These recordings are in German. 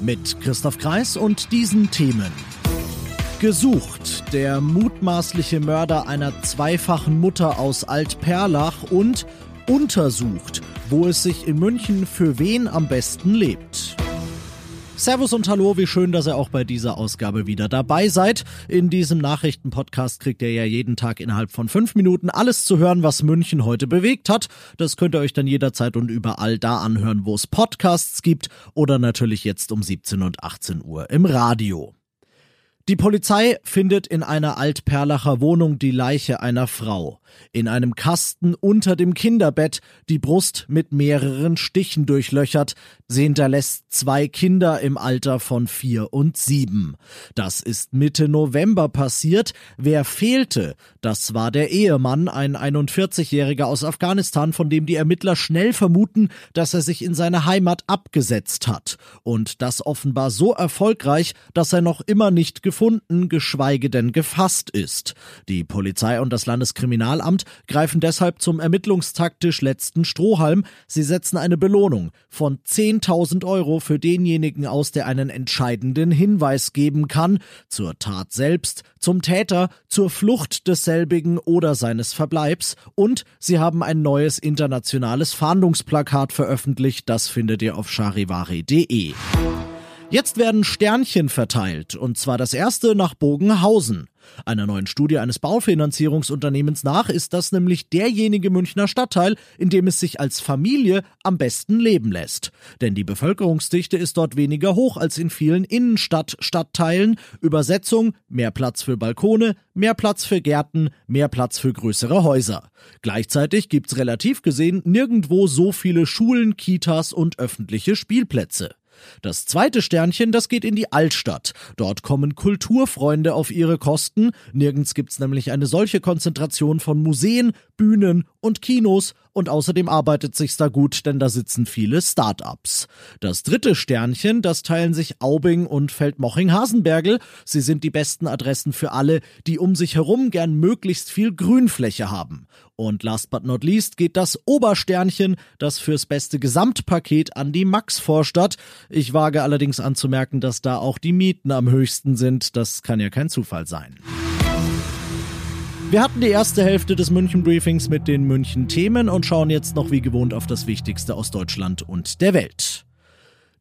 Mit Christoph Kreis und diesen Themen. Gesucht, der mutmaßliche Mörder einer zweifachen Mutter aus Altperlach und untersucht, wo es sich in München für wen am besten lebt. Servus und Hallo, wie schön, dass ihr auch bei dieser Ausgabe wieder dabei seid. In diesem Nachrichtenpodcast kriegt ihr ja jeden Tag innerhalb von fünf Minuten alles zu hören, was München heute bewegt hat. Das könnt ihr euch dann jederzeit und überall da anhören, wo es Podcasts gibt oder natürlich jetzt um 17 und 18 Uhr im Radio. Die Polizei findet in einer Altperlacher Wohnung die Leiche einer Frau. In einem Kasten unter dem Kinderbett, die Brust mit mehreren Stichen durchlöchert. Sie hinterlässt zwei Kinder im Alter von vier und sieben. Das ist Mitte November passiert. Wer fehlte? Das war der Ehemann, ein 41-Jähriger aus Afghanistan, von dem die Ermittler schnell vermuten, dass er sich in seine Heimat abgesetzt hat. Und das offenbar so erfolgreich, dass er noch immer nicht gefunden, geschweige denn gefasst ist. Die Polizei und das Landeskriminalamt greifen deshalb zum ermittlungstaktisch letzten Strohhalm. Sie setzen eine Belohnung von 10.000 Euro für denjenigen aus, der einen entscheidenden Hinweis geben kann. Zur Tat selbst, zum Täter, zur Flucht desselbigen oder seines Verbleibs. Und sie haben ein neues internationales Fahndungsplakat veröffentlicht. Das findet ihr auf charivari.de. Jetzt werden Sternchen verteilt, und zwar das erste nach Bogenhausen. Einer neuen Studie eines Baufinanzierungsunternehmens nach ist das nämlich derjenige Münchner Stadtteil, in dem es sich als Familie am besten leben lässt. Denn die Bevölkerungsdichte ist dort weniger hoch als in vielen Innenstadt-Stadtteilen. Übersetzung, mehr Platz für Balkone, mehr Platz für Gärten, mehr Platz für größere Häuser. Gleichzeitig gibt's relativ gesehen nirgendwo so viele Schulen, Kitas und öffentliche Spielplätze. Das zweite Sternchen, das geht in die Altstadt. Dort kommen Kulturfreunde auf ihre Kosten. Nirgends gibt's nämlich eine solche Konzentration von Museen, Bühnen und Kinos und außerdem arbeitet sich's da gut, denn da sitzen viele Start-ups. Das dritte Sternchen, das teilen sich Aubing und Feldmoching-Hasenbergel. Sie sind die besten Adressen für alle, die um sich herum gern möglichst viel Grünfläche haben. Und last but not least geht das Obersternchen, das fürs beste Gesamtpaket an die Max-Vorstadt. Ich wage allerdings anzumerken, dass da auch die Mieten am höchsten sind. Das kann ja kein Zufall sein. Wir hatten die erste Hälfte des München Briefings mit den München Themen und schauen jetzt noch wie gewohnt auf das Wichtigste aus Deutschland und der Welt.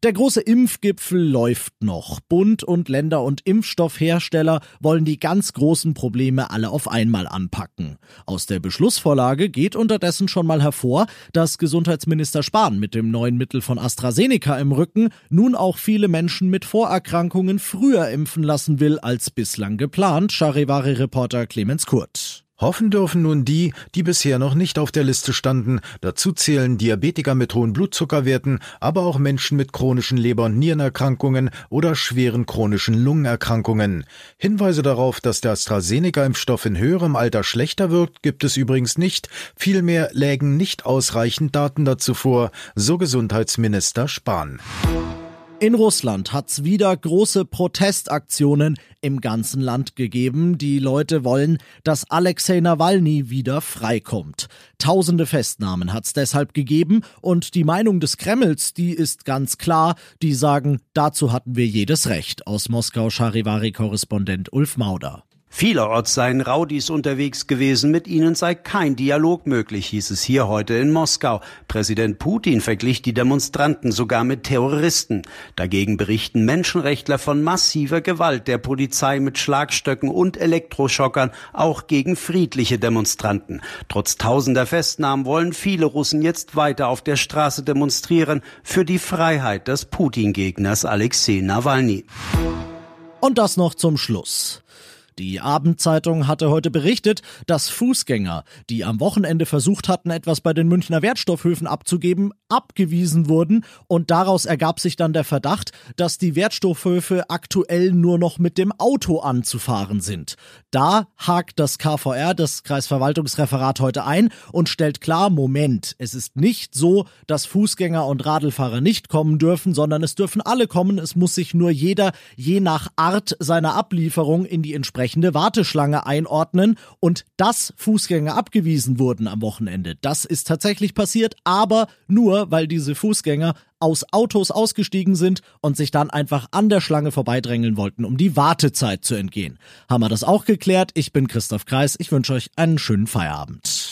Der große Impfgipfel läuft noch. Bund und Länder und Impfstoffhersteller wollen die ganz großen Probleme alle auf einmal anpacken. Aus der Beschlussvorlage geht unterdessen schon mal hervor, dass Gesundheitsminister Spahn mit dem neuen Mittel von AstraZeneca im Rücken nun auch viele Menschen mit Vorerkrankungen früher impfen lassen will als bislang geplant, Charivari-Reporter Clemens Kurt. Hoffen dürfen nun die, die bisher noch nicht auf der Liste standen. Dazu zählen Diabetiker mit hohen Blutzuckerwerten, aber auch Menschen mit chronischen Leber- und Nierenerkrankungen oder schweren chronischen Lungenerkrankungen. Hinweise darauf, dass der AstraZeneca-Impfstoff in höherem Alter schlechter wirkt, gibt es übrigens nicht. Vielmehr lägen nicht ausreichend Daten dazu vor, so Gesundheitsminister Spahn. In Russland hat's wieder große Protestaktionen im ganzen Land gegeben. Die Leute wollen, dass Alexei Nawalny wieder freikommt. Tausende Festnahmen hat's deshalb gegeben und die Meinung des Kremls, die ist ganz klar. Die sagen, dazu hatten wir jedes Recht. Aus Moskau Charivari-Korrespondent Ulf Mauder. Vielerorts seien Raudis unterwegs gewesen, mit ihnen sei kein Dialog möglich, hieß es hier heute in Moskau. Präsident Putin verglich die Demonstranten sogar mit Terroristen. Dagegen berichten Menschenrechtler von massiver Gewalt der Polizei mit Schlagstöcken und Elektroschockern, auch gegen friedliche Demonstranten. Trotz tausender Festnahmen wollen viele Russen jetzt weiter auf der Straße demonstrieren für die Freiheit des Putin-Gegners Alexei Nawalny. Und das noch zum Schluss. Die Abendzeitung hatte heute berichtet, dass Fußgänger, die am Wochenende versucht hatten, etwas bei den Münchner Wertstoffhöfen abzugeben, abgewiesen wurden und daraus ergab sich dann der Verdacht, dass die Wertstoffhöfe aktuell nur noch mit dem Auto anzufahren sind. Da hakt das KVR, das Kreisverwaltungsreferat, heute ein und stellt klar, Moment, es ist nicht so, dass Fußgänger und Radlfahrer nicht kommen dürfen, sondern es dürfen alle kommen, es muss sich nur jeder je nach Art seiner Ablieferung in die entsprechende entsprechende Warteschlange einordnen und dass Fußgänger abgewiesen wurden am Wochenende. Das ist tatsächlich passiert, aber nur, weil diese Fußgänger aus Autos ausgestiegen sind und sich dann einfach an der Schlange vorbeidrängeln wollten, um die Wartezeit zu entgehen. Haben wir das auch geklärt? Ich bin Christoph Kreis. Ich wünsche euch einen schönen Feierabend.